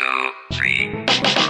two, three. Four,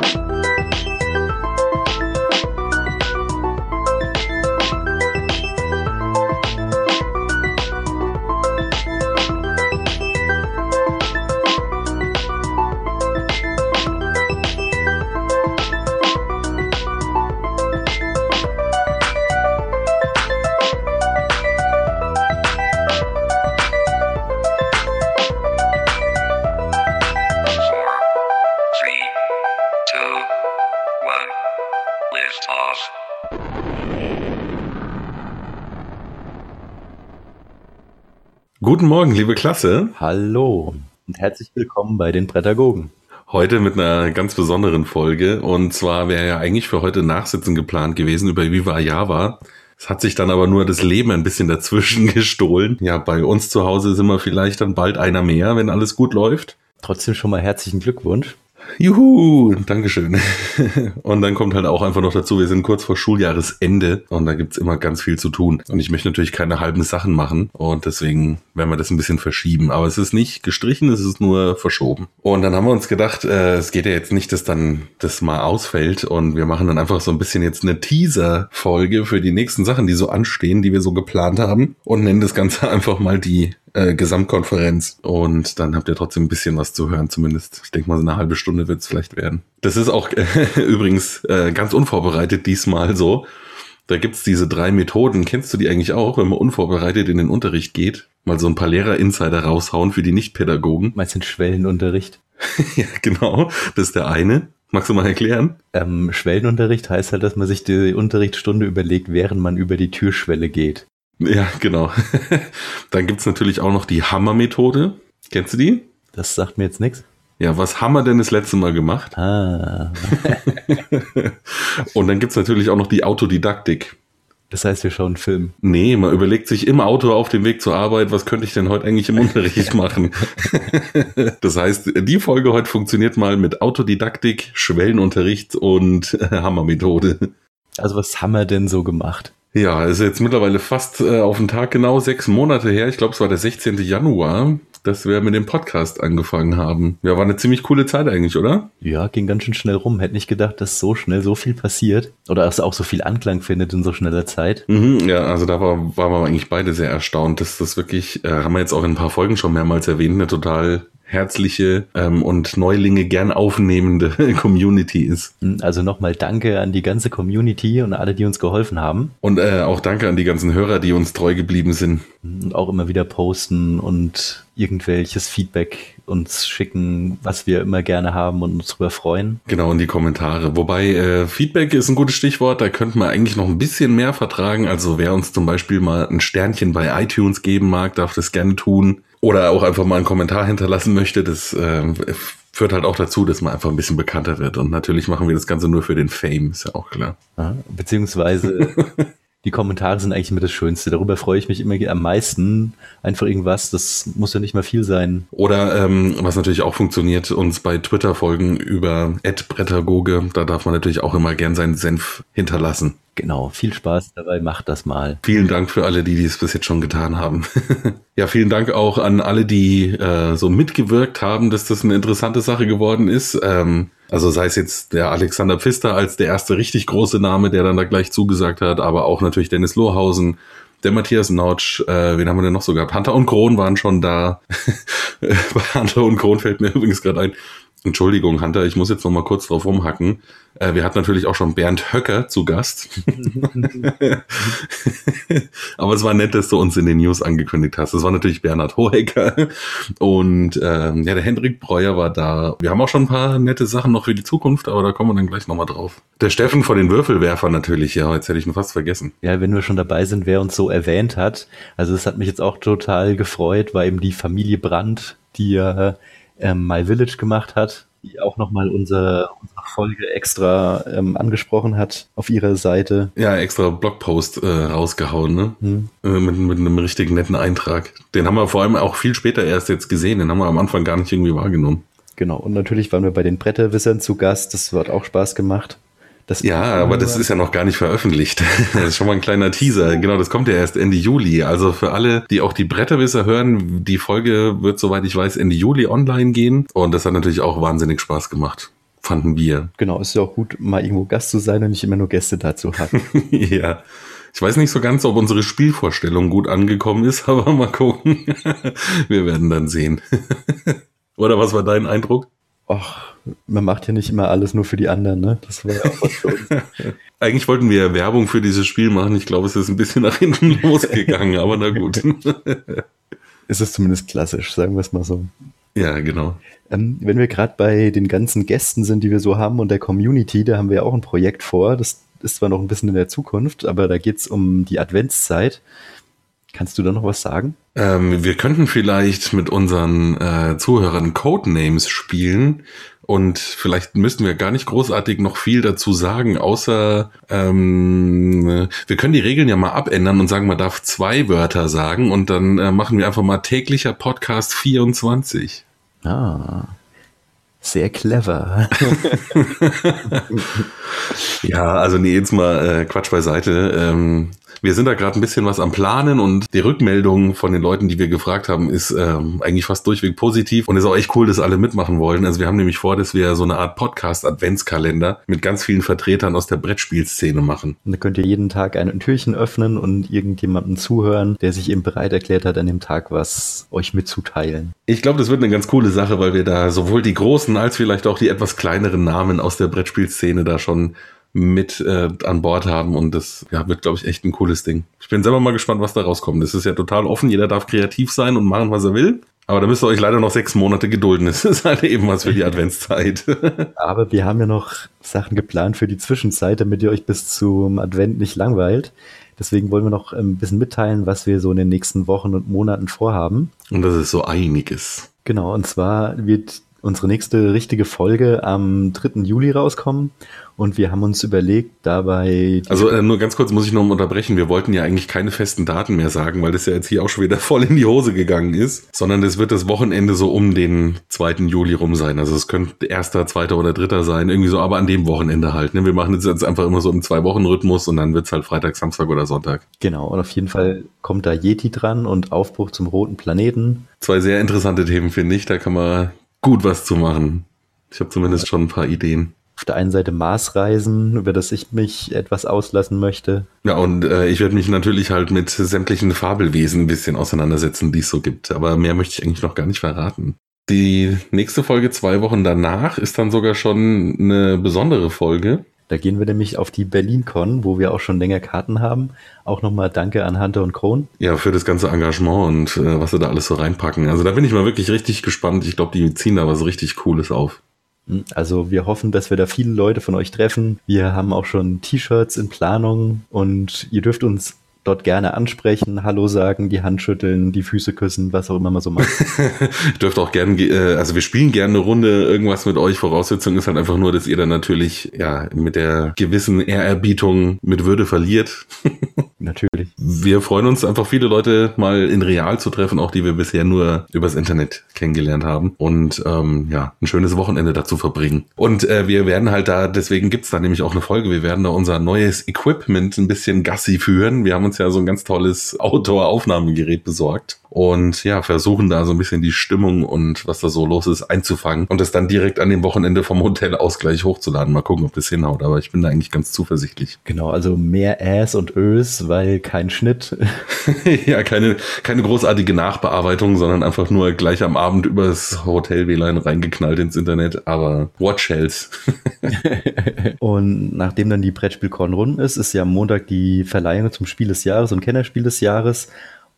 Guten Morgen, liebe Klasse. Hallo und herzlich willkommen bei den Prädagogen. Heute mit einer ganz besonderen Folge. Und zwar wäre ja eigentlich für heute Nachsitzen geplant gewesen über Viva Java. Es hat sich dann aber nur das Leben ein bisschen dazwischen gestohlen. Ja, bei uns zu Hause sind wir vielleicht dann bald einer mehr, wenn alles gut läuft. Trotzdem schon mal herzlichen Glückwunsch. Juhu, Dankeschön. Und dann kommt halt auch einfach noch dazu, wir sind kurz vor Schuljahresende und da gibt's immer ganz viel zu tun. Und ich möchte natürlich keine halben Sachen machen und deswegen werden wir das ein bisschen verschieben. Aber es ist nicht gestrichen, es ist nur verschoben. Und dann haben wir uns gedacht, äh, es geht ja jetzt nicht, dass dann das mal ausfällt und wir machen dann einfach so ein bisschen jetzt eine Teaser-Folge für die nächsten Sachen, die so anstehen, die wir so geplant haben und nennen das Ganze einfach mal die äh, Gesamtkonferenz. Und dann habt ihr trotzdem ein bisschen was zu hören, zumindest. Ich denke mal, so eine halbe Stunde wird es vielleicht werden. Das ist auch äh, übrigens äh, ganz unvorbereitet diesmal so. Da gibt's diese drei Methoden. Kennst du die eigentlich auch, wenn man unvorbereitet in den Unterricht geht? Mal so ein paar Lehrer-Insider raushauen für die Nicht-Pädagogen. Meinst du den Schwellenunterricht? ja, genau. Das ist der eine. Magst du mal erklären? Ähm, Schwellenunterricht heißt halt, dass man sich die Unterrichtsstunde überlegt, während man über die Türschwelle geht. Ja, genau. Dann gibt's natürlich auch noch die Hammer-Methode. Kennst du die? Das sagt mir jetzt nichts. Ja, was haben wir denn das letzte Mal gemacht? Ah, Und dann gibt's natürlich auch noch die Autodidaktik. das heißt, wir schauen einen Film. Nee, man überlegt sich im Auto auf dem Weg zur Arbeit, was könnte ich denn heute eigentlich im Unterricht machen? das heißt, die Folge heute funktioniert mal mit Autodidaktik, Schwellenunterricht und Hammermethode. Also was haben wir denn so gemacht? Ja, ist jetzt mittlerweile fast äh, auf den Tag genau sechs Monate her. Ich glaube, es war der 16. Januar, dass wir mit dem Podcast angefangen haben. Ja, war eine ziemlich coole Zeit eigentlich, oder? Ja, ging ganz schön schnell rum. Hätte nicht gedacht, dass so schnell so viel passiert. Oder dass auch so viel Anklang findet in so schneller Zeit. Mhm, ja, also da war, waren wir eigentlich beide sehr erstaunt, dass das wirklich, äh, haben wir jetzt auch in ein paar Folgen schon mehrmals erwähnt, eine total herzliche ähm, und Neulinge gern aufnehmende Community ist. Also nochmal danke an die ganze Community und alle, die uns geholfen haben. Und äh, auch danke an die ganzen Hörer, die uns treu geblieben sind. und auch immer wieder posten und irgendwelches Feedback uns schicken, was wir immer gerne haben und uns drüber freuen. Genau, in die Kommentare. Wobei äh, Feedback ist ein gutes Stichwort, da könnte man eigentlich noch ein bisschen mehr vertragen. Also wer uns zum Beispiel mal ein Sternchen bei iTunes geben mag, darf das gerne tun. Oder auch einfach mal einen Kommentar hinterlassen möchte, das äh, führt halt auch dazu, dass man einfach ein bisschen bekannter wird. Und natürlich machen wir das Ganze nur für den Fame, ist ja auch klar. Ja, beziehungsweise die Kommentare sind eigentlich immer das Schönste. Darüber freue ich mich immer am meisten. Einfach irgendwas, das muss ja nicht mal viel sein. Oder ähm, was natürlich auch funktioniert, uns bei Twitter folgen über @brettagoge. Da darf man natürlich auch immer gern seinen Senf hinterlassen. Genau, viel Spaß dabei, macht das mal. Vielen Dank für alle, die dies bis jetzt schon getan haben. ja, vielen Dank auch an alle, die äh, so mitgewirkt haben, dass das eine interessante Sache geworden ist. Ähm, also sei es jetzt der Alexander Pfister als der erste richtig große Name, der dann da gleich zugesagt hat, aber auch natürlich Dennis Lohausen, der Matthias Nautsch, äh, wen haben wir denn noch so gehabt? Hunter und Kron waren schon da. Bei Hunter und Kron fällt mir übrigens gerade ein. Entschuldigung, Hunter, ich muss jetzt noch mal kurz drauf rumhacken. Äh, wir hatten natürlich auch schon Bernd Höcker zu Gast. Aber es war nett, dass du uns in den News angekündigt hast. Das war natürlich Bernhard Hohecker und ähm, ja, der Hendrik Breuer war da. Wir haben auch schon ein paar nette Sachen noch für die Zukunft, aber da kommen wir dann gleich noch mal drauf. Der Steffen von den Würfelwerfern natürlich, ja, jetzt hätte ich ihn fast vergessen. Ja, wenn wir schon dabei sind, wer uns so erwähnt hat. Also es hat mich jetzt auch total gefreut, weil eben die Familie Brandt, die ja ähm, My Village gemacht hat, die auch nochmal unsere, unsere Folge extra ähm, angesprochen hat auf ihrer Seite. Ja, extra Blogpost äh, rausgehauen, ne? Hm. Äh, mit, mit einem richtig netten Eintrag. Den haben wir vor allem auch viel später erst jetzt gesehen. Den haben wir am Anfang gar nicht irgendwie wahrgenommen. Genau, und natürlich waren wir bei den Bretterwissern zu Gast. Das hat auch Spaß gemacht. Das Ja, aber das ist ja noch gar nicht veröffentlicht. Das ist schon mal ein kleiner Teaser. Genau, das kommt ja erst Ende Juli. Also für alle, die auch die Bretterwisser hören, die Folge wird, soweit ich weiß, Ende Juli online gehen. Und das hat natürlich auch wahnsinnig Spaß gemacht. Fanden wir. Genau, ist ja auch gut, mal irgendwo Gast zu sein und nicht immer nur Gäste dazu haben. ja. Ich weiß nicht so ganz, ob unsere Spielvorstellung gut angekommen ist, aber mal gucken. Wir werden dann sehen. Oder was war dein Eindruck? Ach, man macht ja nicht immer alles nur für die anderen, ne? Das war ja auch was für uns. Eigentlich wollten wir ja Werbung für dieses Spiel machen. Ich glaube, es ist ein bisschen nach hinten losgegangen, aber na gut. Es ist zumindest klassisch, sagen wir es mal so. ja, genau. Ähm, wenn wir gerade bei den ganzen Gästen sind, die wir so haben und der Community, da haben wir ja auch ein Projekt vor. Das ist zwar noch ein bisschen in der Zukunft, aber da geht es um die Adventszeit. Kannst du da noch was sagen? Ähm, wir könnten vielleicht mit unseren äh, Zuhörern Codenames spielen und vielleicht müssten wir gar nicht großartig noch viel dazu sagen, außer ähm, wir können die Regeln ja mal abändern und sagen, man darf zwei Wörter sagen und dann äh, machen wir einfach mal täglicher Podcast 24. Ah, sehr clever. Ja, also nee, jetzt mal äh, Quatsch beiseite. Ähm, wir sind da gerade ein bisschen was am Planen und die Rückmeldung von den Leuten, die wir gefragt haben, ist ähm, eigentlich fast durchweg positiv und ist auch echt cool, dass alle mitmachen wollen. Also wir haben nämlich vor, dass wir so eine Art Podcast-Adventskalender mit ganz vielen Vertretern aus der Brettspielszene machen. Und da könnt ihr jeden Tag ein Türchen öffnen und irgendjemandem zuhören, der sich eben bereit erklärt hat, an dem Tag was euch mitzuteilen. Ich glaube, das wird eine ganz coole Sache, weil wir da sowohl die großen als vielleicht auch die etwas kleineren Namen aus der Brettspielszene da schon mit äh, an Bord haben und das ja, wird, glaube ich, echt ein cooles Ding. Ich bin selber mal gespannt, was da rauskommt. Das ist ja total offen, jeder darf kreativ sein und machen, was er will. Aber da müsst ihr euch leider noch sechs Monate gedulden. Das ist halt eben was für die Adventszeit. Aber wir haben ja noch Sachen geplant für die Zwischenzeit, damit ihr euch bis zum Advent nicht langweilt. Deswegen wollen wir noch ein bisschen mitteilen, was wir so in den nächsten Wochen und Monaten vorhaben. und das ist so einiges. Genau, und zwar wird unsere nächste richtige Folge am 3. Juli rauskommen. Und wir haben uns überlegt, dabei. Also äh, nur ganz kurz muss ich noch unterbrechen. Wir wollten ja eigentlich keine festen Daten mehr sagen, weil das ja jetzt hier auch schon wieder voll in die Hose gegangen ist. Sondern es wird das Wochenende so um den 2. Juli rum sein. Also es könnte erster, zweiter oder dritter sein. Irgendwie so, aber an dem Wochenende halt. Ne? Wir machen jetzt jetzt einfach immer so im Zwei-Wochen-Rhythmus und dann wird's halt Freitag, Samstag oder Sonntag. genau, und auf jeden Fall kommt da Yeti dran und Aufbruch zum roten Planeten. Zwei sehr interessante Themen, finde ich. Da kann man gut was zu machen. Ich habe zumindest schon ein paar Ideen. Auf der einen Seite Marsreisen, über das ich mich etwas auslassen möchte. Ja, und äh, ich werde mich natürlich halt mit sämtlichen Fabelwesen ein bisschen auseinandersetzen, die es so gibt. Aber mehr möchte ich eigentlich noch gar nicht verraten. Die nächste Folge zwei Wochen danach ist dann sogar schon eine besondere Folge. Da gehen wir nämlich auf die BerlinCon, wo wir auch schon länger Karten haben. Auch nochmal Danke an Hunter und Kron. Ja, für das ganze Engagement und äh, was sie da alles so reinpacken. Also da bin ich mal wirklich richtig gespannt. Ich glaube, die ziehen da was richtig Cooles auf. Also wir hoffen, dass wir da viele Leute von euch treffen. Wir haben auch schon T-Shirts in Planung und ihr dürft uns dort gerne ansprechen, Hallo sagen, die Hand schütteln, die Füße küssen, was auch immer man so macht. Ich dürfte auch gerne, äh, also wir spielen gerne eine Runde irgendwas mit euch. Voraussetzung ist halt einfach nur, dass ihr dann natürlich ja mit der gewissen Ehrerbietung mit Würde verliert. Natürlich. Wir freuen uns einfach viele Leute mal in real zu treffen, auch die wir bisher nur übers Internet kennengelernt haben und ähm, ja, ein schönes Wochenende dazu verbringen. Und äh, wir werden halt da, deswegen gibt's da nämlich auch eine Folge, wir werden da unser neues Equipment ein bisschen Gassi führen. Wir haben uns ja so ein ganz tolles Outdoor-Aufnahmegerät besorgt und ja, versuchen da so ein bisschen die Stimmung und was da so los ist einzufangen und das dann direkt an dem Wochenende vom Hotel aus gleich hochzuladen. Mal gucken, ob das hinhaut, aber ich bin da eigentlich ganz zuversichtlich. Genau, also mehr Ass und Ös, weil kein Schnitt. ja, keine, keine großartige Nachbearbeitung, sondern einfach nur gleich am Abend übers Hotel-WLAN reingeknallt ins Internet, aber Watch Hells. Und nachdem dann die Brettspielkorn rum ist, ist ja am Montag die Verleihung zum Spiel des Jahres und Kennerspiel des Jahres.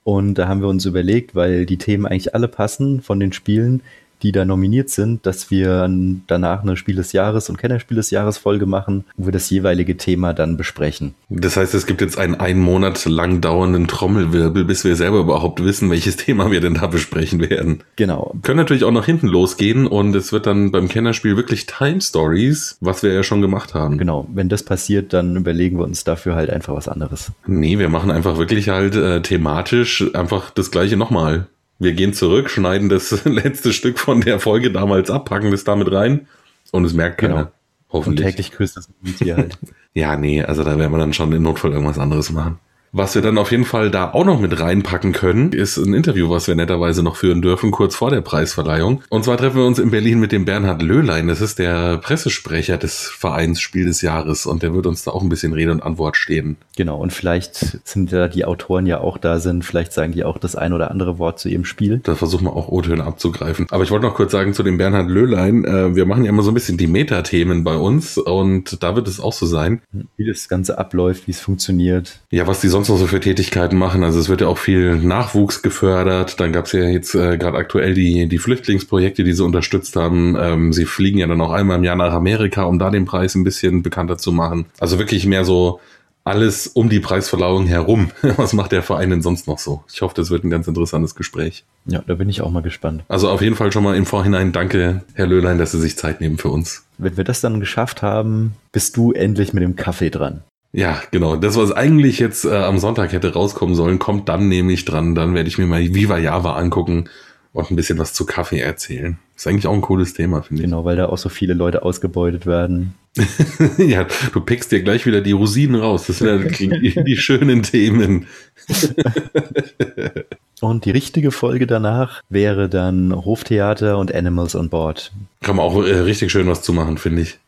Und da haben wir uns überlegt, weil die Themen eigentlich alle passen von den Spielen, die da nominiert sind, dass wir danach eine Spiel des Jahres und Kennerspiel des Jahres Folge machen, wo wir das jeweilige Thema dann besprechen. Das heißt, es gibt jetzt einen einen Monat lang dauernden Trommelwirbel, bis wir selber überhaupt wissen, welches Thema wir denn da besprechen werden. Genau. Können natürlich auch nach hinten losgehen und es wird dann beim Kennerspiel wirklich Time Stories, was wir ja schon gemacht haben. Genau. Wenn das passiert, dann überlegen wir uns dafür halt einfach was anderes. Nee, wir machen einfach wirklich halt äh, thematisch einfach das gleiche nochmal. Wir gehen zurück, schneiden das letzte Stück von der Folge damals ab, packen das damit rein und es merkt keiner. Genau. Und Hoffentlich. täglich grüßt das Tier halt. Ja, nee, also da werden wir dann schon im Notfall irgendwas anderes machen. Was wir dann auf jeden Fall da auch noch mit reinpacken können, ist ein Interview, was wir netterweise noch führen dürfen, kurz vor der Preisverleihung. Und zwar treffen wir uns in Berlin mit dem Bernhard Löhlein. Das ist der Pressesprecher des Vereins Spiel des Jahres und der wird uns da auch ein bisschen Rede und Antwort stehen. Genau, und vielleicht sind da die Autoren ja auch da sind, vielleicht sagen die auch das ein oder andere Wort zu ihrem Spiel. Da versuchen wir auch O-Töne abzugreifen. Aber ich wollte noch kurz sagen zu dem Bernhard Löhlein, äh, wir machen ja immer so ein bisschen die Metathemen bei uns und da wird es auch so sein. Wie das Ganze abläuft, wie es funktioniert. Ja, was die sonst noch so für Tätigkeiten machen. Also es wird ja auch viel Nachwuchs gefördert. Dann gab es ja jetzt äh, gerade aktuell die, die Flüchtlingsprojekte, die sie unterstützt haben. Ähm, sie fliegen ja dann auch einmal im Jahr nach Amerika, um da den Preis ein bisschen bekannter zu machen. Also wirklich mehr so alles um die Preisverleihung herum. Was macht der Verein denn sonst noch so? Ich hoffe, das wird ein ganz interessantes Gespräch. Ja, da bin ich auch mal gespannt. Also auf jeden Fall schon mal im Vorhinein danke, Herr Löhlein, dass Sie sich Zeit nehmen für uns. Wenn wir das dann geschafft haben, bist du endlich mit dem Kaffee dran. Ja, genau. Das, was eigentlich jetzt äh, am Sonntag hätte rauskommen sollen, kommt dann nämlich dran. Dann werde ich mir mal Viva Java angucken und ein bisschen was zu Kaffee erzählen. Ist eigentlich auch ein cooles Thema, finde ich. Genau, weil da auch so viele Leute ausgebeutet werden. ja, du pickst dir gleich wieder die Rosinen raus. Das sind ja die, die schönen Themen. Und die richtige Folge danach wäre dann Hoftheater und Animals on Board. Kann man auch äh, richtig schön was zu machen, finde ich.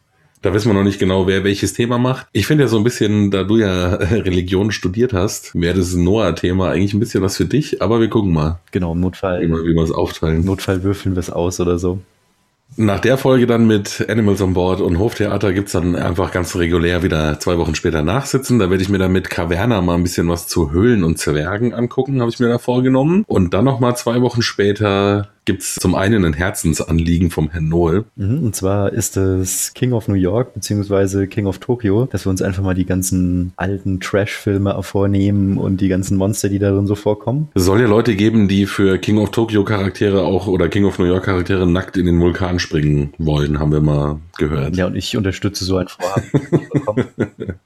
Da wissen wir noch nicht genau, wer welches Thema macht. Ich finde ja so ein bisschen, da du ja Religion studiert hast, wäre das Noah-Thema eigentlich ein bisschen was für dich, aber wir gucken mal, Genau, im Notfall, wie wir es aufteilen. Notfall würfeln wir es aus oder so. Nach der Folge dann mit Animals on Board und Hoftheater gibt's dann einfach ganz regulär wieder zwei Wochen später nachsitzen. Da werde ich mir dann mit Caverna mal ein bisschen was zu Höhlen und Zwergen angucken, habe ich mir da vorgenommen. Und dann nochmal zwei Wochen später gibt's zum einen ein Herzensanliegen vom Herrn Noel. Mhm, Und zwar ist es King of New York beziehungsweise King of Tokyo, dass wir uns einfach mal die ganzen alten Trash-Filme vornehmen und die ganzen Monster, die darin so vorkommen. Es soll ja Leute geben, die für King of Tokyo Charaktere auch oder King of New York Charaktere nackt in den Vulkan springen wollen, haben wir mal gehört. Ja, und ich unterstütze so ein Vorhaben.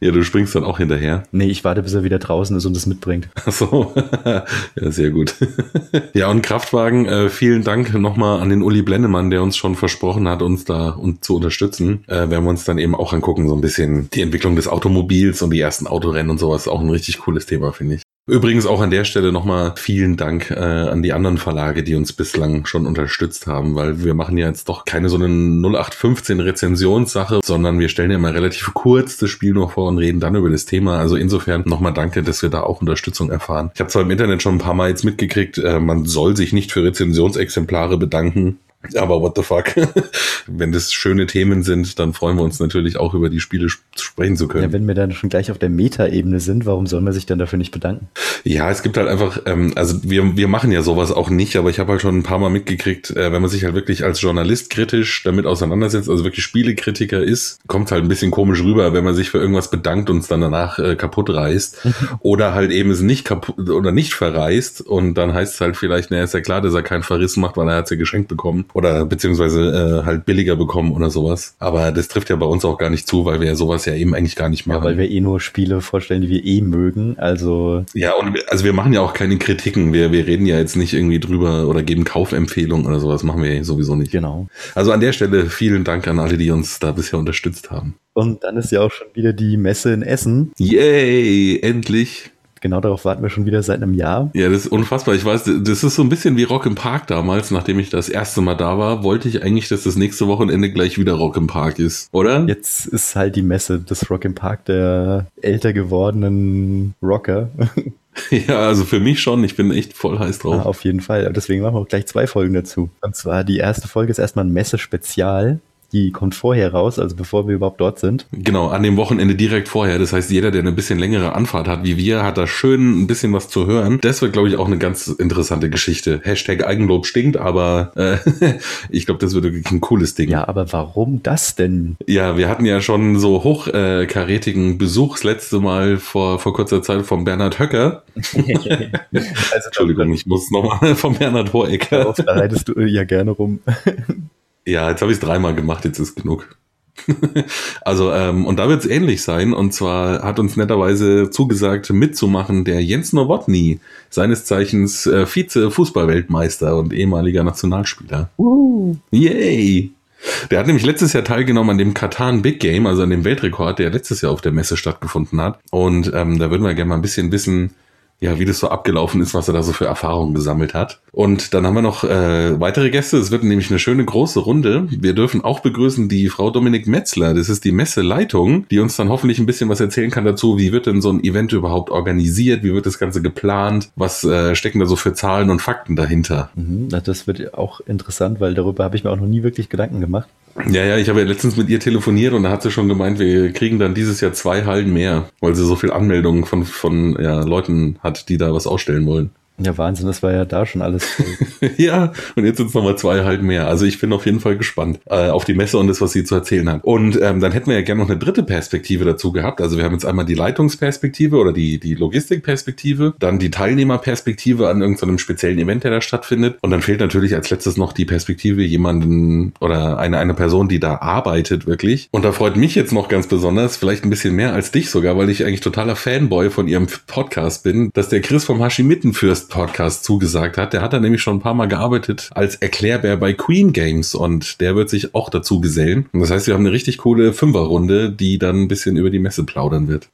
Ja, du springst dann auch hinterher. nee, ich warte, bis er wieder draußen ist und es mitbringt. Ach so, ja, sehr gut. ja, und Kraftwagen, äh, vielen Dank nochmal an den Uli Blennemann, der uns schon versprochen hat, uns da und zu unterstützen. Äh, werden wir uns dann eben auch angucken, so ein bisschen die Entwicklung des Automobils und die ersten Autorennen und sowas. Auch ein richtig cooles Thema, finde ich. Übrigens auch an der Stelle nochmal vielen Dank äh, an die anderen Verlage, die uns bislang schon unterstützt haben, weil wir machen ja jetzt doch keine so eine 0815 Rezensionssache, sondern wir stellen ja mal relativ kurz das Spiel noch vor und reden dann über das Thema. Also insofern nochmal danke, dass wir da auch Unterstützung erfahren. Ich habe zwar im Internet schon ein paar Mal jetzt mitgekriegt, äh, man soll sich nicht für Rezensionsexemplare bedanken. Aber what the fuck? Wenn das schöne Themen sind, dann freuen wir uns natürlich auch über die Spiele sp- sprechen zu können. Ja, wenn wir dann schon gleich auf der Meta-Ebene sind, warum soll man sich dann dafür nicht bedanken? Ja, es gibt halt einfach, ähm, also wir, wir machen ja sowas auch nicht, aber ich habe halt schon ein paar Mal mitgekriegt, äh, wenn man sich halt wirklich als Journalist kritisch damit auseinandersetzt, also wirklich Spielekritiker ist, kommt halt ein bisschen komisch rüber, wenn man sich für irgendwas bedankt und es dann danach äh, kaputt reißt oder halt eben es nicht kaputt oder nicht verreißt und dann heißt es halt vielleicht, naja, ist ja klar, dass er keinen Verriss macht, weil er hat es ja geschenkt bekommen oder beziehungsweise äh, halt billiger bekommen oder sowas. Aber das trifft ja bei uns auch gar nicht zu, weil wir ja sowas ja eben eigentlich gar nicht machen. Ja, weil wir eh nur Spiele vorstellen, die wir eh mögen. Also, Ja, und wir- also wir machen ja auch keine Kritiken. Wir, wir reden ja jetzt nicht irgendwie drüber oder geben Kaufempfehlungen oder sowas. Machen wir sowieso nicht. genau. Also an der Stelle vielen Dank an alle, die uns da bisher unterstützt haben. Und dann ist ja auch schon wieder die Messe in Essen. Yay, endlich. Genau darauf warten wir schon wieder seit einem Jahr. Ja, das ist unfassbar. Ich weiß, das ist so ein bisschen wie Rock im Park damals. Nachdem ich das erste Mal da war, wollte ich eigentlich, dass das nächste Wochenende gleich wieder Rock im Park ist, oder? Jetzt ist halt die Messe des Rock im Park der älter gewordenen Rocker. Ja, also für mich schon. Ich bin echt voll heiß Ja, drauf. auf jeden Fall. Deswegen machen wir auch gleich zwei Folgen dazu. Und zwar die erste Folge ist erstmal ein Messe-Spezial. Die kommt vorher raus, also bevor wir überhaupt dort sind. Genau, an dem Wochenende direkt vorher. Das heißt, jeder, der eine bisschen längere Anfahrt hat wie wir, hat da schön ein bisschen was zu hören. Das wird, glaube ich, auch eine ganz interessante Geschichte. Hashtag Eigenlob stinkt, aber äh, ich glaube, das wird wirklich ein cooles Ding. Ja, aber warum das denn? Ja, wir hatten ja schon so hochkarätigen Besuch das letzte Mal vor, vor kurzer Zeit von Bernhard Höcker. also Entschuldigung, ich muss nochmal von Bernhard Hohecker. Darauf, da reitest du ja gerne rum. Ja, jetzt habe ich es dreimal gemacht, jetzt ist genug. also, ähm, und da wird es ähnlich sein. Und zwar hat uns netterweise zugesagt, mitzumachen der Jens Nowotny, seines Zeichens äh, Vize-Fußballweltmeister und ehemaliger Nationalspieler. Uh. Yay! Der hat nämlich letztes Jahr teilgenommen an dem Katan Big Game, also an dem Weltrekord, der letztes Jahr auf der Messe stattgefunden hat. Und ähm, da würden wir gerne mal ein bisschen wissen, ja, wie das so abgelaufen ist, was er da so für Erfahrungen gesammelt hat. Und dann haben wir noch äh, weitere Gäste. Es wird nämlich eine schöne große Runde. Wir dürfen auch begrüßen die Frau Dominik Metzler. Das ist die Messeleitung, die uns dann hoffentlich ein bisschen was erzählen kann dazu, wie wird denn so ein Event überhaupt organisiert, wie wird das Ganze geplant, was äh, stecken da so für Zahlen und Fakten dahinter. Mhm, das wird auch interessant, weil darüber habe ich mir auch noch nie wirklich Gedanken gemacht. Ja, ja, ich habe ja letztens mit ihr telefoniert und da hat sie schon gemeint, wir kriegen dann dieses Jahr zwei Hallen mehr, weil sie so viel Anmeldungen von, von ja, Leuten hat, die da was ausstellen wollen. Ja, Wahnsinn, das war ja da schon alles. ja, und jetzt sind es nochmal zwei halt mehr. Also ich bin auf jeden Fall gespannt äh, auf die Messe und das, was sie zu erzählen hat. Und ähm, dann hätten wir ja gerne noch eine dritte Perspektive dazu gehabt. Also wir haben jetzt einmal die Leitungsperspektive oder die, die Logistikperspektive, dann die Teilnehmerperspektive an irgendeinem speziellen Event, der da stattfindet. Und dann fehlt natürlich als letztes noch die Perspektive jemanden oder eine, eine Person, die da arbeitet wirklich. Und da freut mich jetzt noch ganz besonders, vielleicht ein bisschen mehr als dich sogar, weil ich eigentlich totaler Fanboy von ihrem Podcast bin, dass der Chris vom Haschimittenfürst Podcast zugesagt hat. Der hat da nämlich schon ein paar Mal gearbeitet als Erklärbär bei Queen Games und der wird sich auch dazu gesellen. Und das heißt, wir haben eine richtig coole Fünferrunde, die dann ein bisschen über die Messe plaudern wird.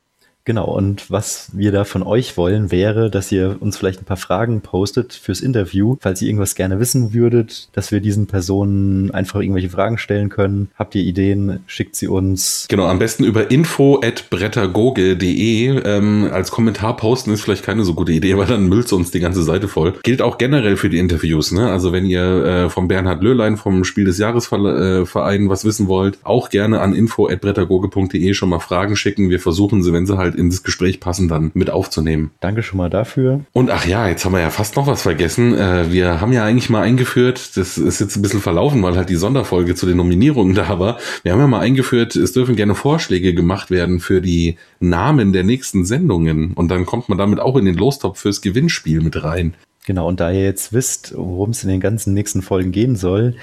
Genau, und was wir da von euch wollen, wäre, dass ihr uns vielleicht ein paar Fragen postet fürs Interview, falls ihr irgendwas gerne wissen würdet, dass wir diesen Personen einfach irgendwelche Fragen stellen können. Habt ihr Ideen, schickt sie uns. Genau, am besten über info.brettergoge.de ähm, als Kommentar posten ist vielleicht keine so gute Idee, weil dann müllt uns die ganze Seite voll. Gilt auch generell für die Interviews, ne? Also wenn ihr äh, vom Bernhard Löhlein vom Spiel des Jahres äh, was wissen wollt, auch gerne an info.brettergoge.de schon mal Fragen schicken. Wir versuchen sie, wenn sie halt halt in das Gespräch passen, dann mit aufzunehmen. Danke schon mal dafür. Und ach ja, jetzt haben wir ja fast noch was vergessen. Äh, wir haben ja eigentlich mal eingeführt, das ist jetzt ein bisschen verlaufen, weil halt die Sonderfolge zu den Nominierungen da war. Wir haben ja mal eingeführt, es dürfen gerne Vorschläge gemacht werden für die Namen der nächsten Sendungen. Und dann kommt man damit auch in den Lostopf fürs Gewinnspiel mit rein. Genau, und da ihr jetzt wisst, worum es in den ganzen nächsten Folgen gehen soll,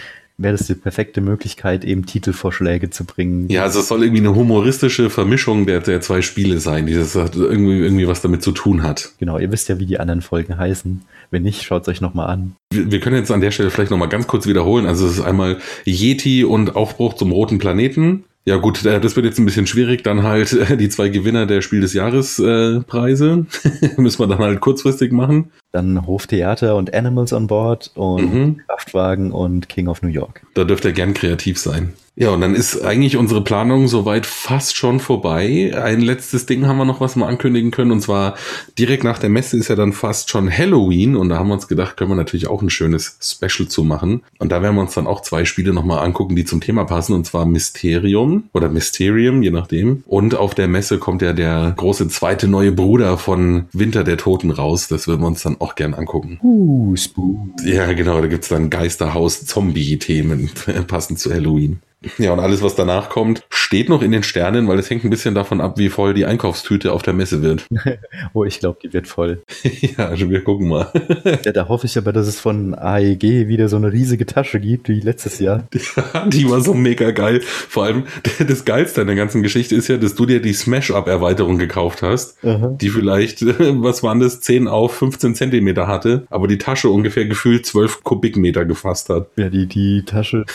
wäre das die perfekte Möglichkeit, eben Titelvorschläge zu bringen. Ja, also es soll irgendwie eine humoristische Vermischung der, der zwei Spiele sein, die das irgendwie, irgendwie was damit zu tun hat. Genau, ihr wisst ja, wie die anderen Folgen heißen. Wenn nicht, schaut es euch nochmal an. Wir, wir, können jetzt an der Stelle vielleicht nochmal ganz kurz wiederholen. Also es ist einmal Yeti und Aufbruch zum roten Planeten. Ja gut, äh, das wird jetzt ein bisschen schwierig. Dann halt äh, die zwei Gewinner der Spiel des Jahres äh, Preise müssen wir dann halt kurzfristig machen. Dann Hoftheater und Animals on Board und mhm. Kraftwagen und King of New York. Da dürft ihr gern kreativ sein. Ja, und dann ist eigentlich unsere Planung soweit fast schon vorbei. Ein letztes Ding haben wir noch, was wir ankündigen können. Und zwar direkt nach der Messe ist ja dann fast schon Halloween. Und da haben wir uns gedacht, können wir natürlich auch ein schönes Special zu machen. Und da werden wir uns dann auch zwei Spiele nochmal angucken, die zum Thema passen. Und zwar Mysterium oder Mysterium, je nachdem. Und auf der Messe kommt ja der große zweite neue Bruder von Winter der Toten raus. Das würden wir uns dann auch gern angucken. Uh, Spook. Ja, genau. Da gibt's dann Geisterhaus-Zombie-Themen passend zu Halloween. Ja, und alles, was danach kommt, steht noch in den Sternen, weil es hängt ein bisschen davon ab, wie voll die Einkaufstüte auf der Messe wird. oh, ich glaube, die wird voll. ja, also wir gucken mal. ja, da hoffe ich aber, dass es von AEG wieder so eine riesige Tasche gibt, wie letztes Jahr. Ja, die war so mega geil. Vor allem, das Geilste an der ganzen Geschichte ist ja, dass du dir die Smash-Up-Erweiterung gekauft hast, Aha. die vielleicht, was waren das, 10 auf 15 Zentimeter hatte, aber die Tasche ungefähr gefühlt 12 Kubikmeter gefasst hat. Ja, die, die Tasche,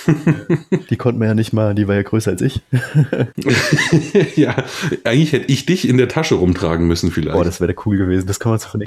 die konnte man ja nicht mal, die war ja größer als ich. ja, eigentlich hätte ich dich in der Tasche rumtragen müssen vielleicht. Boah, das wäre cool gewesen. Das kann man sich von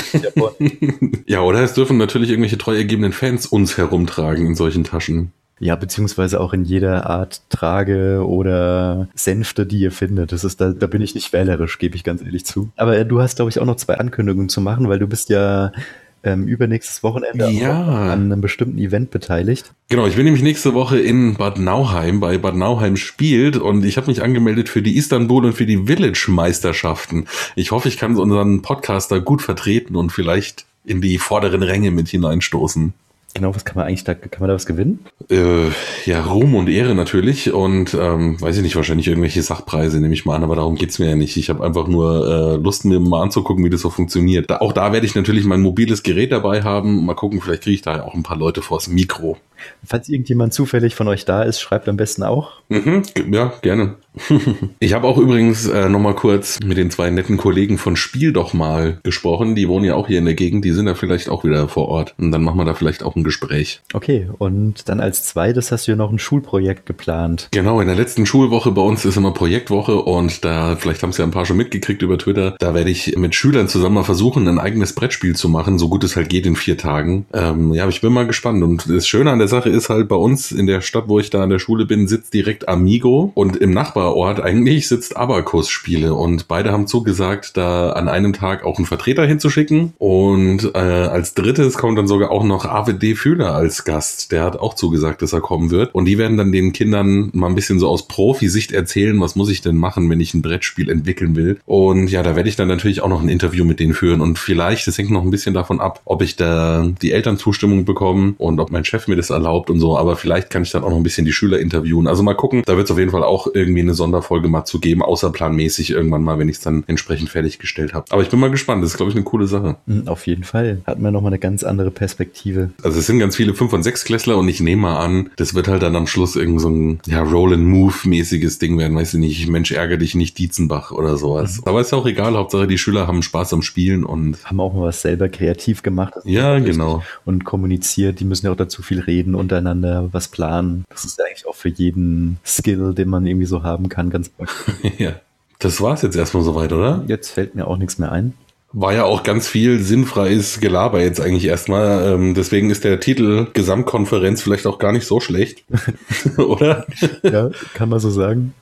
ja, oder es dürfen natürlich irgendwelche treu ergebenen Fans uns herumtragen in solchen Taschen. Ja, beziehungsweise auch in jeder Art Trage oder Sänfte, die ihr findet. Das ist da, da bin ich nicht wählerisch, gebe ich ganz ehrlich zu. Aber äh, du hast, glaube ich, auch noch zwei Ankündigungen zu machen, weil du bist ja ähm, übernächstes Wochenende ja. an einem bestimmten Event beteiligt. Genau, ich bin nämlich nächste Woche in Bad Nauheim, bei Bad Nauheim spielt und ich habe mich angemeldet für die Istanbul und für die Village Meisterschaften. Ich hoffe, ich kann unseren Podcaster gut vertreten und vielleicht in die vorderen Ränge mit hineinstoßen. Genau, was kann man eigentlich da, kann man da was gewinnen? Äh, ja, Ruhm und Ehre natürlich und ähm, weiß ich nicht, wahrscheinlich irgendwelche Sachpreise nehme ich mal an, aber darum geht's mir ja nicht. Ich habe einfach nur äh, Lust, mir mal anzugucken, wie das so funktioniert. Da, auch da werde ich natürlich mein mobiles Gerät dabei haben. Mal gucken, vielleicht kriege ich da auch ein paar Leute vors Mikro. Falls irgendjemand zufällig von euch da ist, schreibt am besten auch. Mhm, ja, gerne. Ich habe auch übrigens äh, nochmal kurz mit den zwei netten Kollegen von Spiel doch mal gesprochen. Die wohnen ja auch hier in der Gegend, die sind da vielleicht auch wieder vor Ort. Und dann machen wir da vielleicht auch ein Gespräch. Okay, und dann als zweites hast du ja noch ein Schulprojekt geplant. Genau, in der letzten Schulwoche bei uns ist immer Projektwoche und da, vielleicht haben es ja ein paar schon mitgekriegt über Twitter, da werde ich mit Schülern zusammen mal versuchen, ein eigenes Brettspiel zu machen, so gut es halt geht in vier Tagen. Ähm, ja, ich bin mal gespannt. Und das Schöne an der Sache ist halt, bei uns in der Stadt, wo ich da an der Schule bin, sitzt direkt Amigo und im Nachbarort eigentlich sitzt Abacus Spiele und beide haben zugesagt, da an einem Tag auch einen Vertreter hinzuschicken und äh, als drittes kommt dann sogar auch noch AWD Fühler als Gast. Der hat auch zugesagt, dass er kommen wird und die werden dann den Kindern mal ein bisschen so aus Profi-Sicht erzählen, was muss ich denn machen, wenn ich ein Brettspiel entwickeln will. Und ja, da werde ich dann natürlich auch noch ein Interview mit denen führen und vielleicht, das hängt noch ein bisschen davon ab, ob ich da die Elternzustimmung bekomme und ob mein Chef mir das erlaubt und so, aber vielleicht kann ich dann auch noch ein bisschen die Schüler interviewen. Also mal gucken, da wird es auf jeden Fall auch irgendwie eine Sonderfolge mal zu geben, außerplanmäßig irgendwann mal, wenn ich es dann entsprechend fertiggestellt habe. Aber ich bin mal gespannt, das ist glaube ich eine coole Sache. Mhm, Auf jeden Fall. Hat man nochmal eine ganz andere Perspektive. Also es sind ganz viele 5- und 6-Klässler und ich nehme mal an, das wird halt dann am Schluss irgend so ein ja, Roll-and-Move-mäßiges Ding werden, weiß ich nicht, Mensch, ärgere dich nicht, Dietzenbach oder sowas. Aber ist ja auch egal, Hauptsache die Schüler haben Spaß am Spielen und Haben auch mal was selber kreativ gemacht. Ja, genau. Und kommuniziert. Die müssen ja auch dazu viel reden, untereinander was planen. Das ist ja eigentlich auch für jeden Skill, den man irgendwie so haben kann, ganz praktisch. ja. Das war's jetzt erstmal soweit, oder? Jetzt fällt mir auch nichts mehr ein. War ja auch ganz viel sinnfreies Gelaber jetzt eigentlich erstmal. Ähm, deswegen ist der Titel Gesamtkonferenz vielleicht auch gar nicht so schlecht. Oder? Ja, kann man so sagen.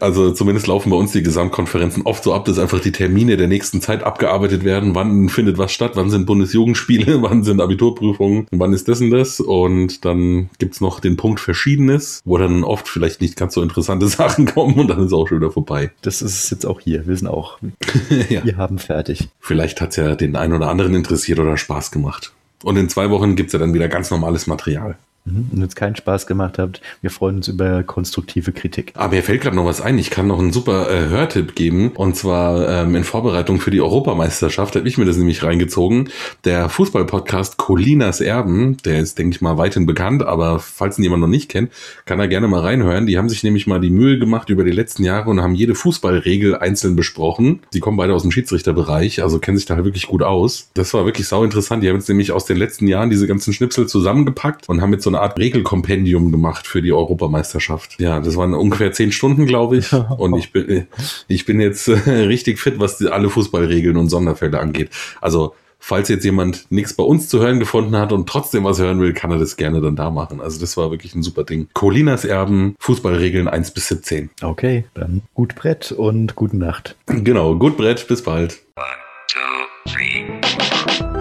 Also zumindest laufen bei uns die Gesamtkonferenzen oft so ab, dass einfach die Termine der nächsten Zeit abgearbeitet werden. Wann findet was statt? Wann sind Bundesjugendspiele? Wann sind Abiturprüfungen? Wann ist das und das? Und dann gibt's noch den Punkt Verschiedenes, wo dann oft vielleicht nicht ganz so interessante Sachen kommen und dann ist auch schon wieder vorbei. Das ist jetzt auch hier. Wir sind auch, ja. wir haben fertig. Vielleicht hat's ja den einen oder anderen interessiert oder Spaß gemacht. Und in zwei Wochen gibt's ja dann wieder ganz normales Material. Mhm. Und es keinen Spaß gemacht habt, wir freuen uns über konstruktive Kritik. Aber mir fällt gerade noch was ein. Ich kann noch einen super äh, Hörtipp geben. Und zwar ähm, in Vorbereitung für die Europameisterschaft habe ich mir das nämlich reingezogen. Der Fußballpodcast Colinas Erben, der ist, denke ich mal, weithin bekannt. Aber falls ihn jemand noch nicht kennt, kann er gerne mal reinhören. Die haben sich nämlich mal die Mühe gemacht über die letzten Jahre und haben jede Fußballregel einzeln besprochen. Die kommen beide aus dem Schiedsrichterbereich, also kennen sich da halt wirklich gut aus. Das war wirklich sau interessant. Die haben jetzt nämlich aus den letzten Jahren diese ganzen Schnipsel zusammengepackt und haben mit so eine Art Regelkompendium gemacht für die Europameisterschaft. Ja, das waren ungefähr zehn Stunden, glaube ich. Und ich bin, ich bin jetzt äh, richtig fit, was die, alle Fußballregeln und Sonderfälle angeht. Also, falls jetzt jemand nichts bei uns zu hören gefunden hat und trotzdem was hören will, kann er das gerne dann da machen. Also, das war wirklich ein super Ding. Colinas Erben, Fußballregeln 1 bis 17. Okay, dann gut Brett und gute Nacht. Genau, gut Brett, bis bald. One, two, three.